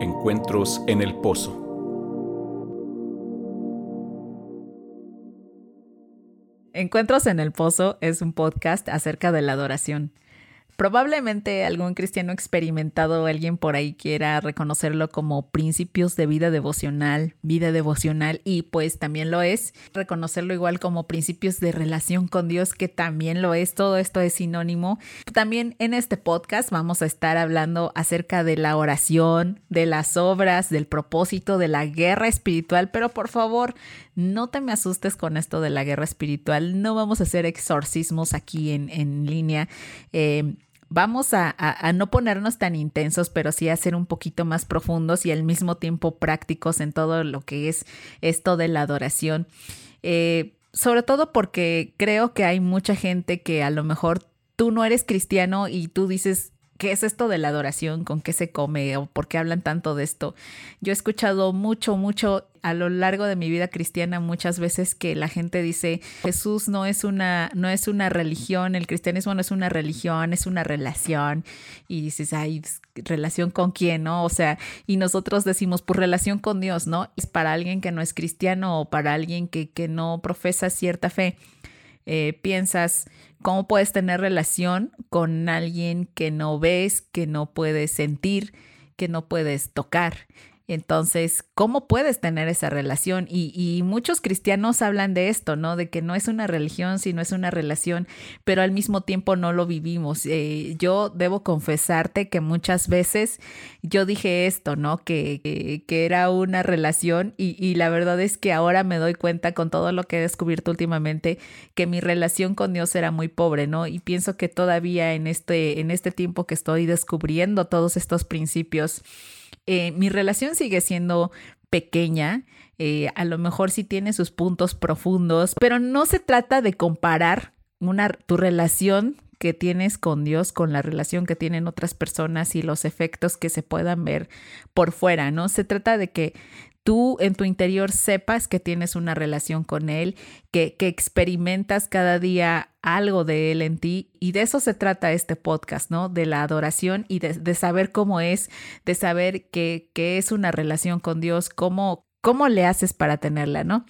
Encuentros en el Pozo. Encuentros en el Pozo es un podcast acerca de la adoración. Probablemente algún cristiano experimentado alguien por ahí quiera reconocerlo como principios de vida devocional, vida devocional y pues también lo es. Reconocerlo igual como principios de relación con Dios que también lo es. Todo esto es sinónimo. También en este podcast vamos a estar hablando acerca de la oración, de las obras, del propósito, de la guerra espiritual, pero por favor no te me asustes con esto de la guerra espiritual. No vamos a hacer exorcismos aquí en, en línea. Eh, vamos a, no ponernos tan intensos, pero sí a ser un poquito más profundos y al mismo tiempo prácticos en todo lo que es esto de la adoración. Eh, sobre todo porque creo que hay mucha gente que a lo mejor tú no eres cristiano y tú dices, ¿qué es esto de la adoración? ¿Con qué se come? ¿O por qué hablan tanto de esto? Yo he escuchado mucho, mucho a lo largo de mi vida cristiana muchas veces que la gente dice Jesús no es una no es una religión, el cristianismo no es una religión, es una relación y dices, "Ay, relación con quién?", ¿no? O sea, y nosotros decimos, "Pues relación con Dios", ¿no? Es para alguien que no es cristiano o para alguien que que no profesa cierta fe. Eh, piensas, ¿cómo puedes tener relación con alguien que no ves, que no puedes sentir, que no puedes tocar? Entonces, ¿cómo puedes tener esa relación? Y, muchos cristianos hablan de esto, ¿no? De que no es una religión, sino es una relación, pero al mismo tiempo no lo vivimos. Eh, yo debo confesarte que muchas veces yo dije esto, ¿no? Que, que, era una relación y, y, la verdad es que ahora me doy cuenta con todo lo que he descubierto últimamente que mi relación con Dios era muy pobre, ¿no? Y pienso que todavía en este, en este tiempo que estoy descubriendo todos estos principios, eh, mi relación sigue siendo pequeña, eh, a lo mejor sí tiene sus puntos profundos, pero no se trata de comparar una, tu relación que tienes con Dios con la relación que tienen otras personas y los efectos que se puedan ver por fuera, ¿no? Se trata de que tú en tu interior sepas que tienes una relación con Él, que, que experimentas cada día algo de Él en ti. Y de eso se trata este podcast, ¿no? De la adoración y de, saber cómo es, de saber que, que, es una relación con Dios, cómo, cómo le haces para tenerla, ¿no?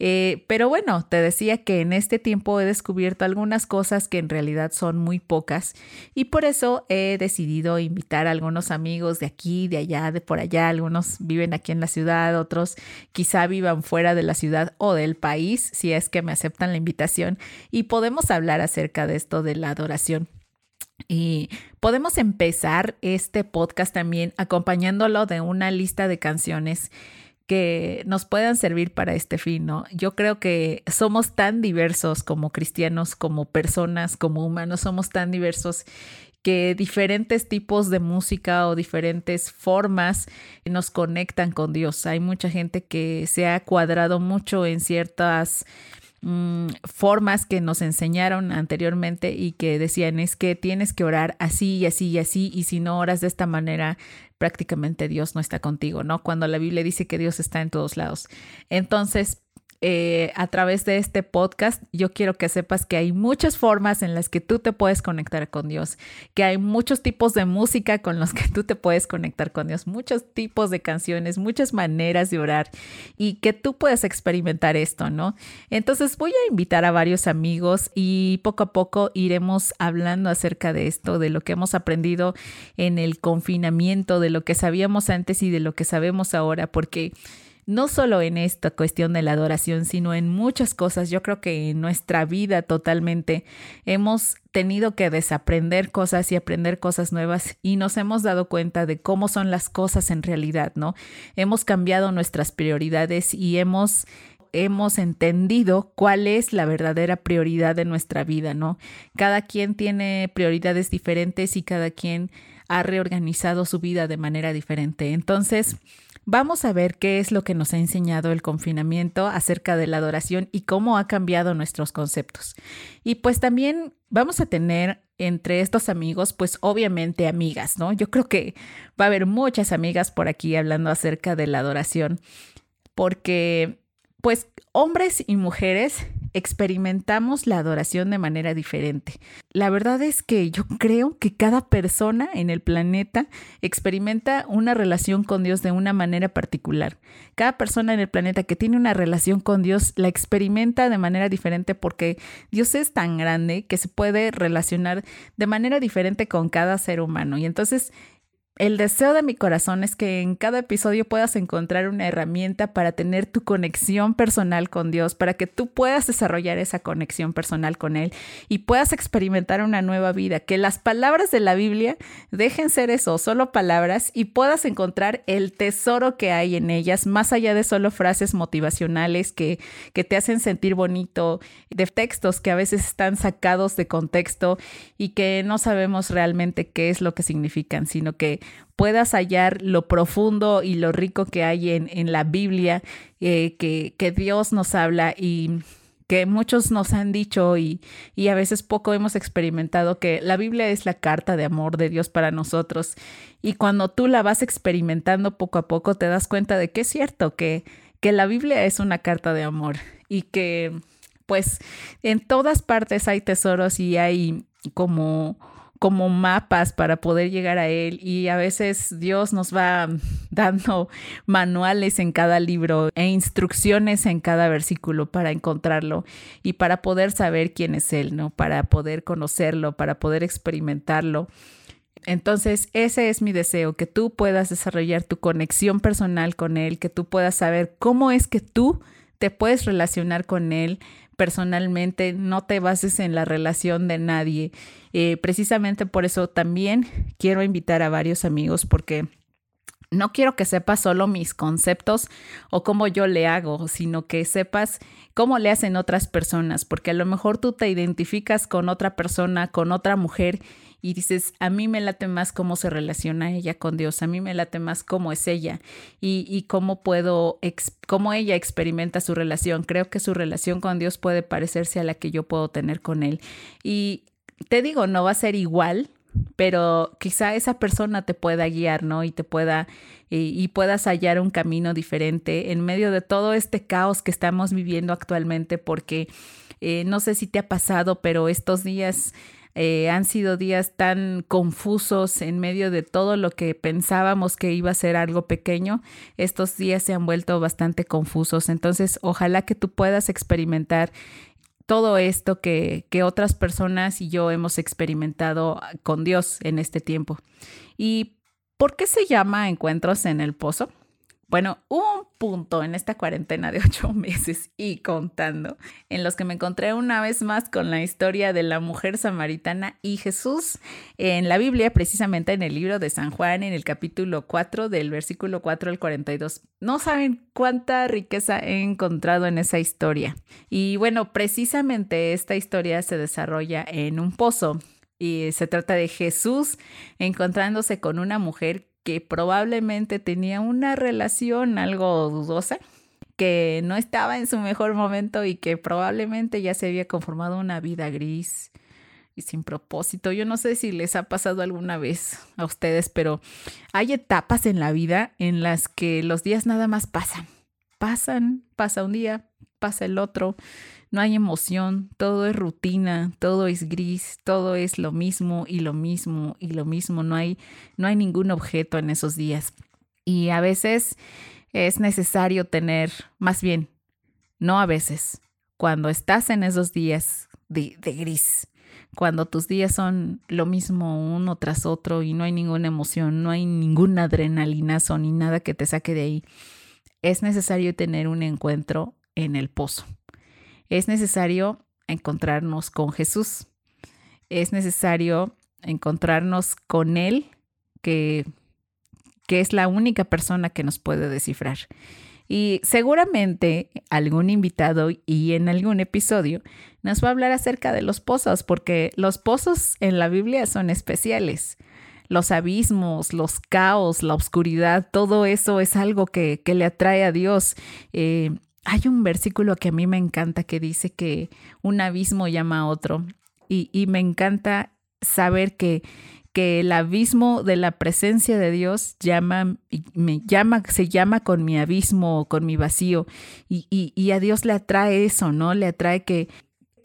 Eh, pero bueno, te decía que en este tiempo he descubierto algunas cosas que en realidad son muy pocas y por eso he decidido invitar a algunos amigos de aquí, de allá, de por allá. Algunos viven aquí en la ciudad, otros quizá vivan fuera de la ciudad o del país, si es que me aceptan la invitación y podemos hablar acerca de esto de la adoración. Y podemos empezar este podcast también acompañándolo de una lista de canciones que nos puedan servir para este fin, ¿no? Yo creo que somos tan diversos como cristianos, como personas, como humanos, somos tan diversos que diferentes tipos de música o diferentes formas nos conectan con Dios. Hay mucha gente que se ha cuadrado mucho en ciertas mm, formas que nos enseñaron anteriormente y que decían es que tienes que orar así y así y así y si no oras de esta manera prácticamente Dios no está contigo, ¿no? Cuando la Biblia dice que Dios está en todos lados. Entonces, eh, a través de este podcast, yo quiero que sepas que hay muchas formas en las que tú te puedes conectar con Dios, que hay muchos tipos de música con los que tú te puedes conectar con Dios, muchos tipos de canciones, muchas maneras de orar y que tú puedes experimentar esto, ¿no? Entonces voy a invitar a varios amigos y poco a poco iremos hablando acerca de esto, de lo que hemos aprendido en el confinamiento, de lo que sabíamos antes y de lo que sabemos ahora, porque no solo en esta cuestión de la adoración, sino en muchas cosas. Yo creo que en nuestra vida totalmente hemos tenido que desaprender cosas y aprender cosas nuevas y nos hemos dado cuenta de cómo son las cosas en realidad, ¿no? Hemos cambiado nuestras prioridades y hemos hemos entendido cuál es la verdadera prioridad de nuestra vida, ¿no? Cada quien tiene prioridades diferentes y cada quien ha reorganizado su vida de manera diferente. Entonces, Vamos a ver qué es lo que nos ha enseñado el confinamiento acerca de la adoración y cómo ha cambiado nuestros conceptos. Y pues también vamos a tener entre estos amigos, pues obviamente amigas, ¿no? Yo creo que va a haber muchas amigas por aquí hablando acerca de la adoración, porque pues hombres y mujeres experimentamos la adoración de manera diferente. La verdad es que yo creo que cada persona en el planeta experimenta una relación con Dios de una manera particular. Cada persona en el planeta que tiene una relación con Dios la experimenta de manera diferente porque Dios es tan grande que se puede relacionar de manera diferente con cada ser humano. Y entonces el deseo de mi corazón es que en cada episodio puedas encontrar una herramienta para tener tu conexión personal con Dios, para que tú puedas desarrollar esa conexión personal con Él y puedas experimentar una nueva vida, que las palabras de la Biblia dejen ser eso, solo palabras, y puedas encontrar el tesoro que hay en ellas, más allá de solo frases motivacionales que, que te hacen sentir bonito, de textos que a veces están sacados de contexto y que no sabemos realmente qué es lo que significan, sino que puedas hallar lo profundo y lo rico que hay en, en la Biblia, eh, que, que Dios nos habla y que muchos nos han dicho y, y, a veces poco hemos experimentado que la Biblia es la carta de amor de Dios para nosotros. Y cuando tú la vas experimentando poco a poco, te das cuenta de que es cierto, que, que la Biblia es una carta de amor y que pues en todas partes hay tesoros y hay como como mapas para poder llegar a Él y a veces Dios nos va dando manuales en cada libro e instrucciones en cada versículo para encontrarlo y para poder saber quién es Él, ¿no? Para poder conocerlo, para poder experimentarlo. Entonces, ese es mi deseo, que tú puedas desarrollar tu conexión personal con Él, que tú puedas saber cómo es que tú te puedes relacionar con Él personalmente, no te bases en la relación de nadie. Eh, precisamente por eso también quiero invitar a varios amigos porque no quiero que sepas solo mis conceptos o cómo yo le hago, sino que sepas cómo le hacen otras personas, porque a lo mejor tú te identificas con otra persona, con otra mujer y dices, a mí me late más cómo se relaciona ella con Dios, a mí me late más cómo es ella y, y cómo puedo, cómo ella experimenta su relación. Creo que su relación con Dios puede parecerse a la que yo puedo tener con Él. Y te digo, no va a ser igual, pero quizá esa persona te pueda guiar, ¿no? Y te pueda y, puedas hallar un camino diferente en medio de todo este caos que estamos viviendo actualmente, porque eh, no sé si te ha pasado, pero estos días eh, han sido días tan confusos en medio de todo lo que pensábamos que iba a ser algo pequeño. Estos días se han vuelto bastante confusos. Entonces, ojalá que tú puedas experimentar todo esto que, que otras personas y yo hemos experimentado con Dios en este tiempo. ¿Y por qué se llama Encuentros en el Pozo? Bueno, un punto en esta cuarentena de ocho meses y contando, en los que me encontré una vez más con la historia de la mujer samaritana y Jesús en la Biblia, precisamente en el libro de San Juan, en el capítulo 4, del versículo 4 al 42. No saben cuánta riqueza he encontrado en esa historia. Y bueno, precisamente esta historia se desarrolla en un pozo. Y se trata de Jesús encontrándose con una mujer que probablemente tenía una relación algo dudosa, que no estaba en su mejor momento y que probablemente ya se había conformado una vida gris y sin propósito. Yo no sé si les ha pasado alguna vez a ustedes, pero hay etapas en la vida en las que los días nada más pasan. Pasan, pasa un día, pasa el otro no hay emoción, todo es rutina, todo es gris, todo es lo mismo y lo mismo y lo mismo, no hay, no hay ningún objeto en esos días. Y a veces es necesario tener, más bien, no a veces, cuando estás en esos días de, de gris, cuando tus días son lo mismo uno tras otro y no hay ninguna emoción, no hay ninguna adrenalinazo ni nada que te saque de ahí, es necesario tener un encuentro en el pozo. Es necesario encontrarnos con Jesús. Es necesario encontrarnos con Él, que, que es la única persona que nos puede descifrar. Y seguramente algún invitado y en algún episodio nos va a hablar acerca de los pozos, porque los pozos en la Biblia son especiales. Los abismos, los caos, la oscuridad, todo eso es algo que, que le atrae a Dios. Eh, hay un versículo que a mí me encanta que dice que un abismo llama a otro y, me encanta saber que, que el abismo de la presencia de Dios llama, me llama, se llama con mi abismo, con mi vacío. Y, y, y a Dios le atrae eso, ¿no? Le atrae que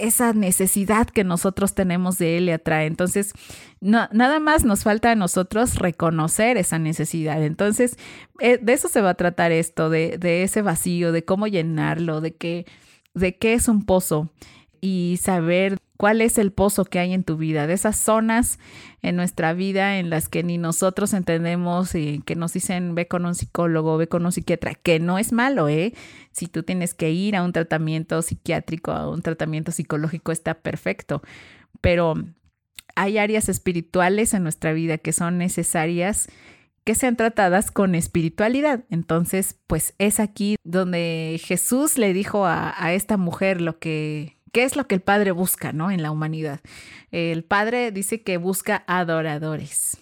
esa necesidad que nosotros tenemos de Él le atrae. Entonces, nada más nos falta a nosotros reconocer esa necesidad. Entonces, eh, de eso se va a tratar esto, de, de ese vacío, de cómo llenarlo, de qué, de qué es un pozo y saber cuál es el pozo que hay en tu vida, de esas zonas en nuestra vida en las que ni nosotros entendemos y que nos dicen ve con un psicólogo, ve con un psiquiatra, que no es malo, ¿eh? Si tú tienes que ir a un tratamiento psiquiátrico, a un tratamiento psicológico, está perfecto, pero hay áreas espirituales en nuestra vida que son necesarias que sean tratadas con espiritualidad. Entonces, pues es aquí donde Jesús le dijo a, a esta mujer lo que ¿Qué es lo que el Padre busca, ¿no? En la humanidad. El Padre dice que busca adoradores.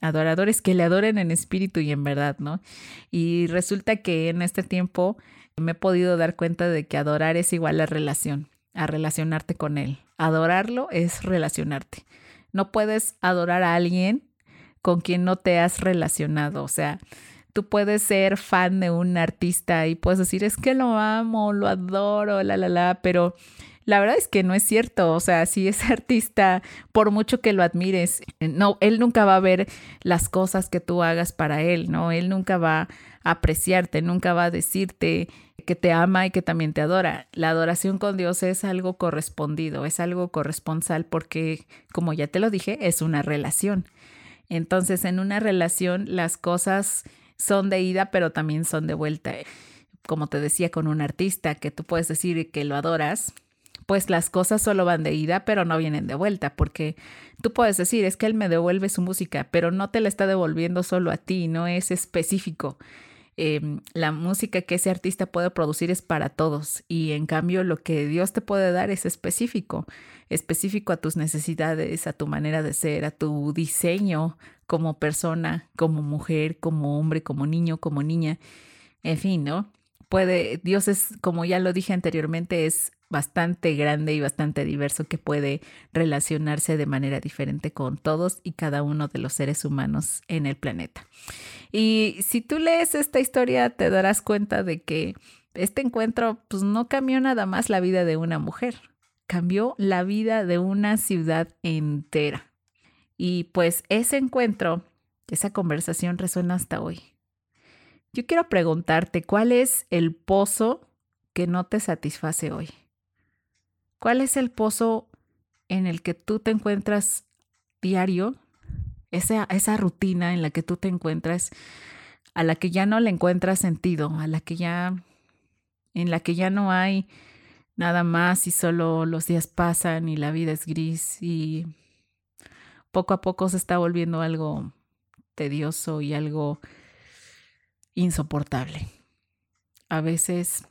Adoradores que le adoren en espíritu y en verdad, ¿no? Y resulta que en este tiempo me he podido dar cuenta de que adorar es igual a relación, a relacionarte con Él. Adorarlo es relacionarte. No puedes adorar a alguien con quien no te has relacionado. O sea, tú puedes ser fan de un artista y puedes decir, es que lo amo, lo adoro, la, la, la, pero la verdad es que no es cierto. O sea, si ese artista, por mucho que lo admires, no, él nunca va a ver las cosas que tú hagas para él, ¿no? Él nunca va a apreciarte, nunca va a decirte que te ama y que también te adora. La adoración con Dios es algo correspondido, es algo corresponsal porque, como ya te lo dije, es una relación. Entonces, en una relación las cosas son de ida, pero también son de vuelta. Como te decía con un artista que tú puedes decir que lo adoras, pues las cosas solo van de ida, pero no vienen de vuelta, porque tú puedes decir, es que él me devuelve su música, pero no te la está devolviendo solo a ti, no es específico. Em, la música que ese artista puede producir es para todos y en cambio lo que Dios te puede dar es específico, específico a tus necesidades, a tu manera de ser, a tu diseño como persona, como mujer, como hombre, como niño, como niña, en fin, ¿no? Puede, Dios es, como ya lo dije anteriormente, es bastante grande y bastante diverso que puede relacionarse de manera diferente con todos y cada uno de los seres humanos en el planeta. Y si tú lees esta historia te darás cuenta de que este encuentro pues no cambió nada más la vida de una mujer, cambió la vida de una ciudad entera. Y pues ese encuentro, esa conversación resuena hasta hoy. Yo quiero preguntarte, ¿cuál es el pozo que no te satisface hoy? ¿Cuál es el pozo en el que tú te encuentras diario? Esa, rutina en la que tú te encuentras, a la que ya no le encuentras sentido, a la que ya, en la que ya no hay nada más y solo los días pasan y la vida es gris y poco a poco se está volviendo algo tedioso y algo insoportable. A veces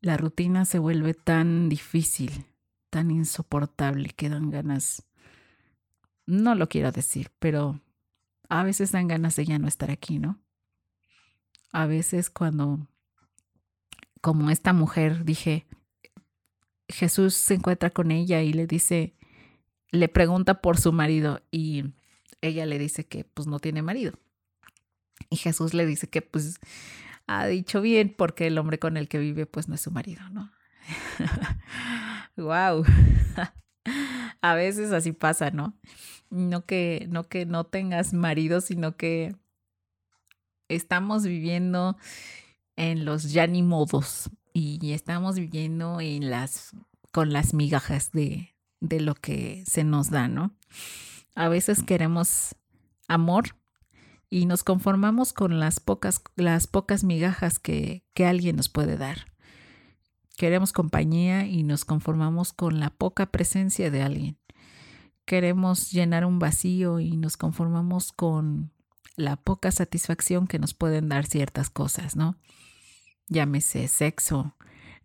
la rutina se vuelve tan difícil tan insoportable que dan ganas, no lo quiero decir, pero a veces dan ganas de ya no estar aquí, ¿no? A veces cuando, como esta mujer, dije, Jesús se encuentra con ella y le dice, le pregunta por su marido y ella le dice que pues no tiene marido. Y Jesús le dice que pues ha dicho bien porque el hombre con el que vive pues no es su marido, ¿no? Wow. A veces así pasa, ¿no? No que, no que no tengas marido, sino que estamos viviendo en los ya ni modos y estamos viviendo en las con las migajas de, de lo que se nos da, ¿no? A veces queremos amor y nos conformamos con las pocas, las pocas migajas que, que alguien nos puede dar. Queremos compañía y nos conformamos con la poca presencia de alguien. Queremos llenar un vacío y nos conformamos con la poca satisfacción que nos pueden dar ciertas cosas, ¿no? Llámese sexo,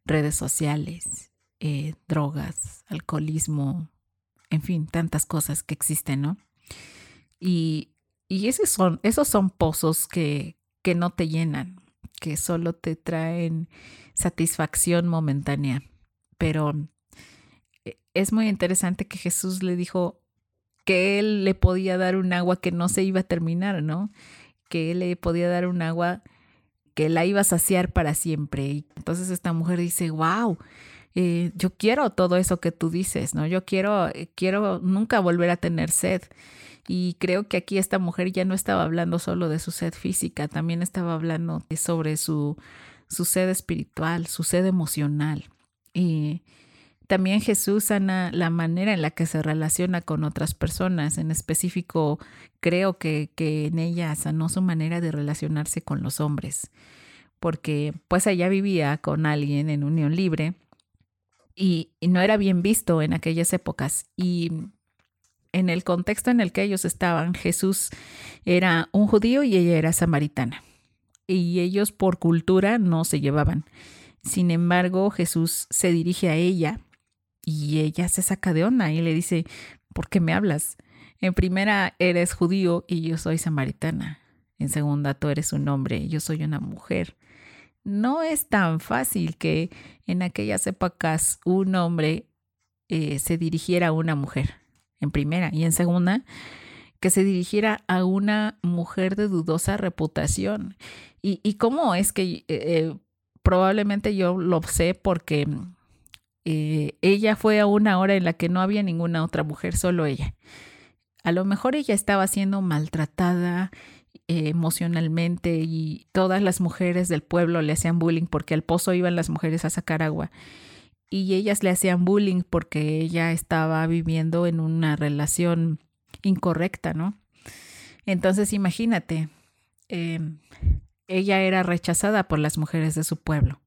redes sociales, eh, drogas, alcoholismo, en fin, tantas cosas que existen, ¿no? Y, y esos, son, esos son pozos que, que no te llenan, que solo te traen satisfacción momentánea. Pero eh, es muy interesante que Jesús le dijo, que él le podía dar un agua que no se iba a terminar, ¿no? Que él le podía dar un agua que la iba a saciar para siempre. Y entonces esta mujer dice, wow, eh, yo quiero todo eso que tú dices, ¿no? Yo quiero, eh, quiero nunca volver a tener sed. Y creo que aquí esta mujer ya no estaba hablando solo de su sed física, también estaba hablando sobre su, su sed espiritual, su sed emocional. Y también Jesús sana la manera en la que se relaciona con otras personas. En específico, creo que, que en ella sanó su manera de relacionarse con los hombres, porque pues ella vivía con alguien en unión libre y, y no era bien visto en aquellas épocas. Y en el contexto en el que ellos estaban, Jesús era un judío y ella era samaritana. Y ellos por cultura no se llevaban. Sin embargo, Jesús se dirige a ella y ella se saca de onda y le dice, ¿por qué me hablas? En primera, eres judío y yo soy samaritana. En segunda, tú eres un hombre y yo soy una mujer. No es tan fácil que en aquellas épocas un hombre eh, se dirigiera a una mujer en primera, y en segunda, que se dirigiera a una mujer de dudosa reputación. ¿Y, cómo es que eh, eh, probablemente yo lo sé porque ella fue a una hora en la que no había ninguna otra mujer, solo ella. A lo mejor ella estaba siendo maltratada emocionalmente y todas las mujeres del pueblo le hacían bullying porque al pozo iban las mujeres a sacar agua y ellas le hacían bullying porque ella estaba viviendo en una relación incorrecta, ¿no? Entonces imagínate, em, ella era rechazada por las mujeres de su pueblo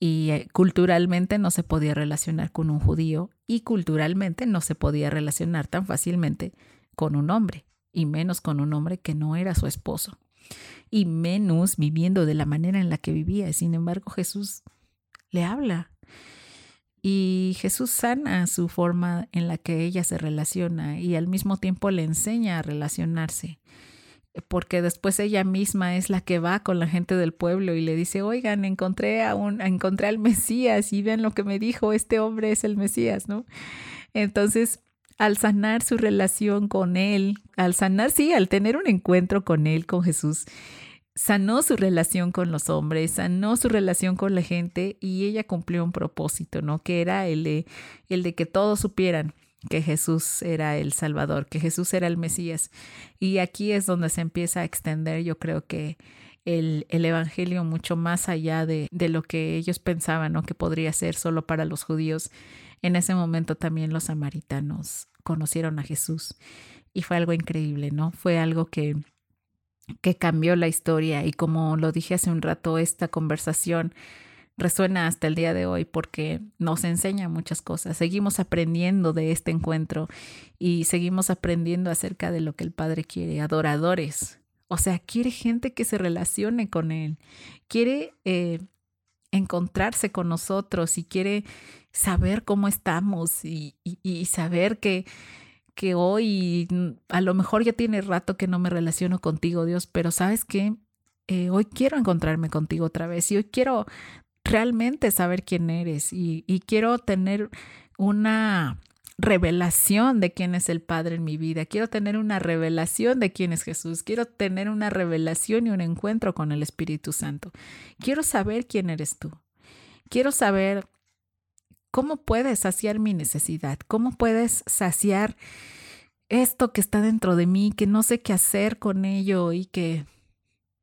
y eh, culturalmente no se podía relacionar con un judío y culturalmente no se podía relacionar tan fácilmente con un hombre y menos con un hombre que no era su esposo y menos viviendo de la manera en la que vivía. Sin embargo, Jesús le habla y Jesús sana su forma en la que ella se relaciona y al mismo tiempo le enseña a relacionarse, porque después ella misma es la que va con la gente del pueblo y le dice, oigan, encontré, a un, encontré al Mesías y vean lo que me dijo, este hombre es el Mesías, ¿no? Entonces, al sanar su relación con él, al sanar, sí, al tener un encuentro con él, con Jesús, sanó su relación con los hombres, sanó su relación con la gente y ella cumplió un propósito, ¿no? Que era el de, el de que todos supieran que Jesús era el Salvador, que Jesús era el Mesías. Y aquí es donde se empieza a extender, yo creo que el, el Evangelio mucho más allá de, de lo que ellos pensaban, ¿no? Que podría ser solo para los judíos. En ese momento también los samaritanos conocieron a Jesús y fue algo increíble, ¿no? Fue algo que que cambió la historia y como lo dije hace un rato, esta conversación resuena hasta el día de hoy porque nos enseña muchas cosas. Seguimos aprendiendo de este encuentro y seguimos aprendiendo acerca de lo que el Padre quiere, adoradores. O sea, quiere gente que se relacione con Él, quiere eh, encontrarse con nosotros y quiere saber cómo estamos y, saber que que hoy a lo mejor ya tiene rato que no me relaciono contigo, Dios, pero sabes que eh, hoy quiero encontrarme contigo otra vez y hoy quiero realmente saber quién eres y quiero tener una revelación de quién es el Padre en mi vida. Quiero tener una revelación de quién es Jesús. Quiero tener una revelación y un encuentro con el Espíritu Santo. Quiero saber quién eres tú. Quiero saber ¿Cómo puedes saciar mi necesidad? ¿Cómo puedes saciar esto que está dentro de mí, que no sé qué hacer con ello y que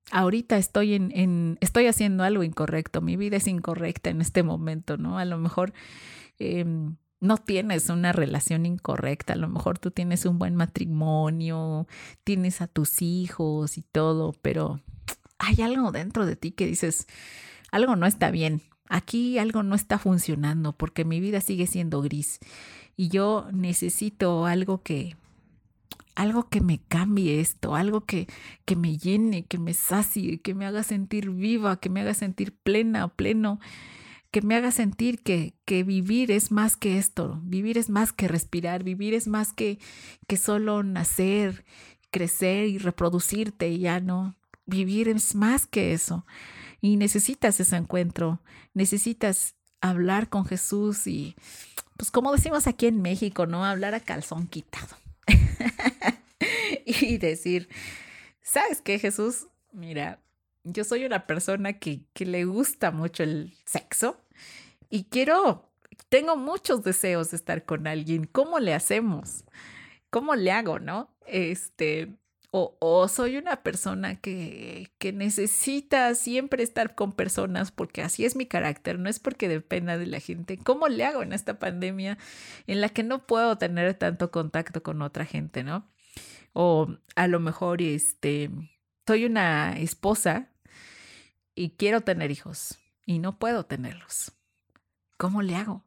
ahorita estoy en, estoy haciendo algo incorrecto, mi vida es incorrecta en este momento, ¿no? A lo mejor em, no tienes una relación incorrecta, a lo mejor tú tienes un buen matrimonio, tienes a tus hijos y todo, pero hay algo dentro de ti que dices, algo no está bien, aquí algo no está funcionando porque mi vida sigue siendo gris y yo necesito algo que algo que me cambie esto, algo que, que me llene, que me sacie, que me haga sentir viva, que me haga sentir plena, pleno, que me haga sentir que, que vivir es más que esto, vivir es más que respirar, vivir es más que, que solo nacer, crecer y reproducirte, ya no, vivir es más que eso. Y necesitas ese encuentro, necesitas hablar con Jesús y, pues como decimos aquí en México, ¿no? Hablar a calzón quitado. y decir, ¿sabes qué, Jesús? Mira, yo soy una persona que, que le gusta mucho el sexo y quiero, tengo muchos deseos de estar con alguien. ¿Cómo le hacemos? ¿Cómo le hago, no? Este, o, soy una persona que, que, necesita siempre estar con personas porque así es mi carácter, no es porque dependa de la gente. ¿Cómo le hago en esta pandemia en la que no puedo tener tanto contacto con otra gente, no? O a lo mejor este, soy una esposa y quiero tener hijos y no puedo tenerlos. ¿Cómo le hago?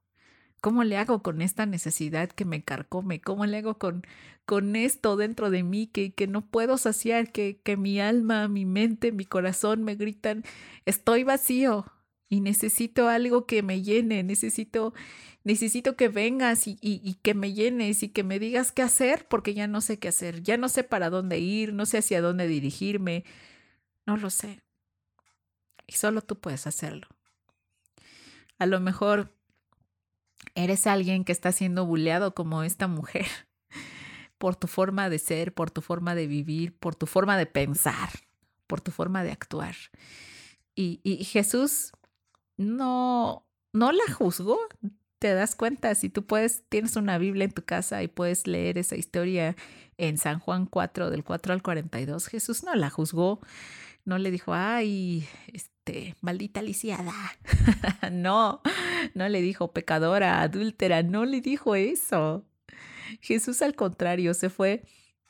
¿Cómo le hago con esta necesidad que me carcome? ¿Cómo le hago con, con esto dentro de mí que, que no puedo saciar, que, que mi alma, mi mente, mi corazón me gritan, estoy vacío y necesito algo que me llene, necesito, necesito que vengas y, y, y que me llenes y que me digas qué hacer porque ya no sé qué hacer, ya no sé para dónde ir, no sé hacia dónde dirigirme, no lo sé. Y solo tú puedes hacerlo. A lo mejor eres alguien que está siendo buleado como esta mujer por tu forma de ser, por tu forma de vivir, por tu forma de pensar, por tu forma de actuar. Y, Jesús no, no la juzgó. Te das cuenta, si tú puedes, tienes una Biblia en tu casa y puedes leer esa historia en San Juan 4, del 4 al 42, Jesús no la juzgó, no le dijo, ay, este, maldita lisiada. no, no le dijo pecadora, adúltera, no le dijo eso. Jesús al contrario, se fue,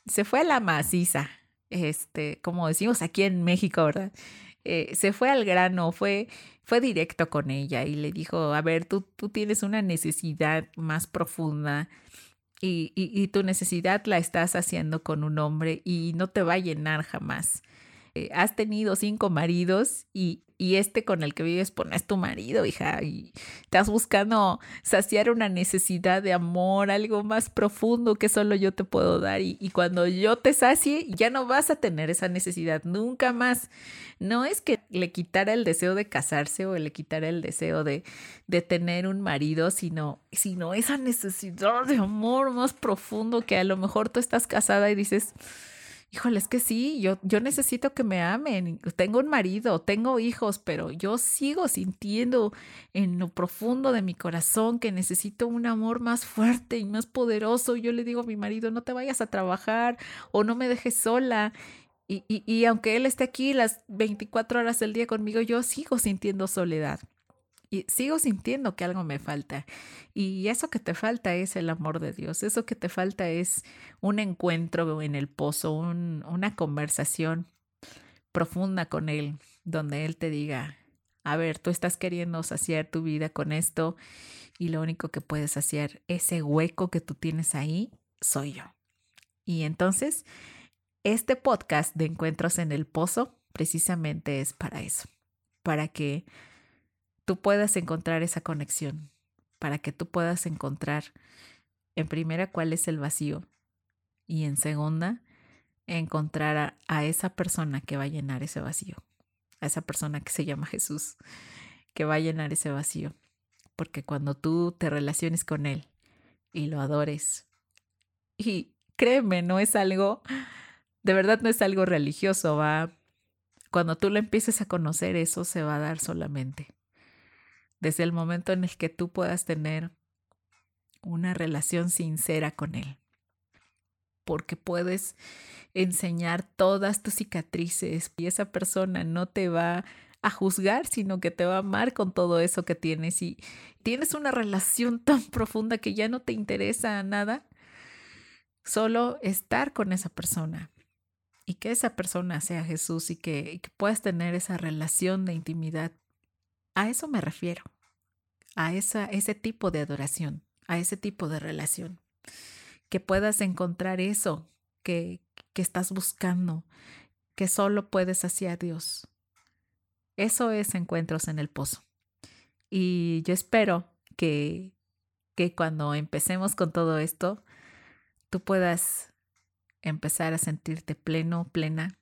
se fue a la maciza, este, como decimos aquí en México, ¿verdad? Eh, se fue al grano, fue, fue directo con ella y le dijo, a ver, tú, tú tienes una necesidad más profunda y, y, y tu necesidad la estás haciendo con un hombre y no te va a llenar jamás. Eh, has tenido cinco maridos y, y este con el que vives pues no es tu marido, hija, y estás buscando saciar una necesidad de amor, algo más profundo que solo yo te puedo dar y, y cuando yo te sacie ya no vas a tener esa necesidad nunca más. No es que le quitara el deseo de casarse o le quitara el deseo de, de tener un marido, sino, sino esa necesidad de amor más profundo que a lo mejor tú estás casada y dices, híjole, es que sí, yo, yo necesito que me amen, tengo un marido, tengo hijos, pero yo sigo sintiendo en lo profundo de mi corazón que necesito un amor más fuerte y más poderoso. Yo le digo a mi marido, no te vayas a trabajar o no me dejes sola. Y, y, y aunque él esté aquí las 24 horas del día conmigo, yo sigo sintiendo soledad. Y sigo sintiendo que algo me falta. Y eso que te falta es el amor de Dios. Eso que te falta es un encuentro en el pozo, un, una conversación profunda con Él, donde Él te diga, a ver, tú estás queriendo saciar tu vida con esto y lo único que puedes saciar, ese hueco que tú tienes ahí, soy yo. Y entonces, este podcast de Encuentros en el Pozo precisamente es para eso, para que tú puedas encontrar esa conexión, para que tú puedas encontrar, en primera, cuál es el vacío y en segunda, encontrar a, esa persona que va a llenar ese vacío, a esa persona que se llama Jesús, que va a llenar ese vacío. Porque cuando tú te relaciones con Él y lo adores, y créeme, no es algo, de verdad no es algo religioso, va, cuando tú lo empieces a conocer, eso se va a dar solamente desde el momento en el que tú puedas tener una relación sincera con Él. Porque puedes enseñar todas tus cicatrices y esa persona no te va a juzgar, sino que te va a amar con todo eso que tienes y tienes una relación tan profunda que ya no te interesa nada, solo estar con esa persona y que esa persona sea Jesús y que, y que puedas tener esa relación de intimidad a eso me refiero, a ese tipo de adoración, a ese tipo de relación. Que puedas encontrar eso que, que estás buscando, que solo puedes hacia Dios. Eso es encuentros en el pozo. Y yo espero que, que cuando empecemos con todo esto, tú puedas empezar a sentirte pleno, plena,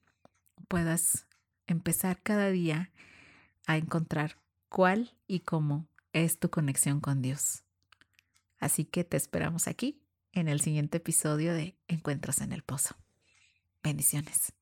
puedas empezar cada día a encontrar cuál y cómo es tu conexión con Dios. Así que te esperamos aquí en el siguiente episodio de Encuentros en el Pozo. Bendiciones.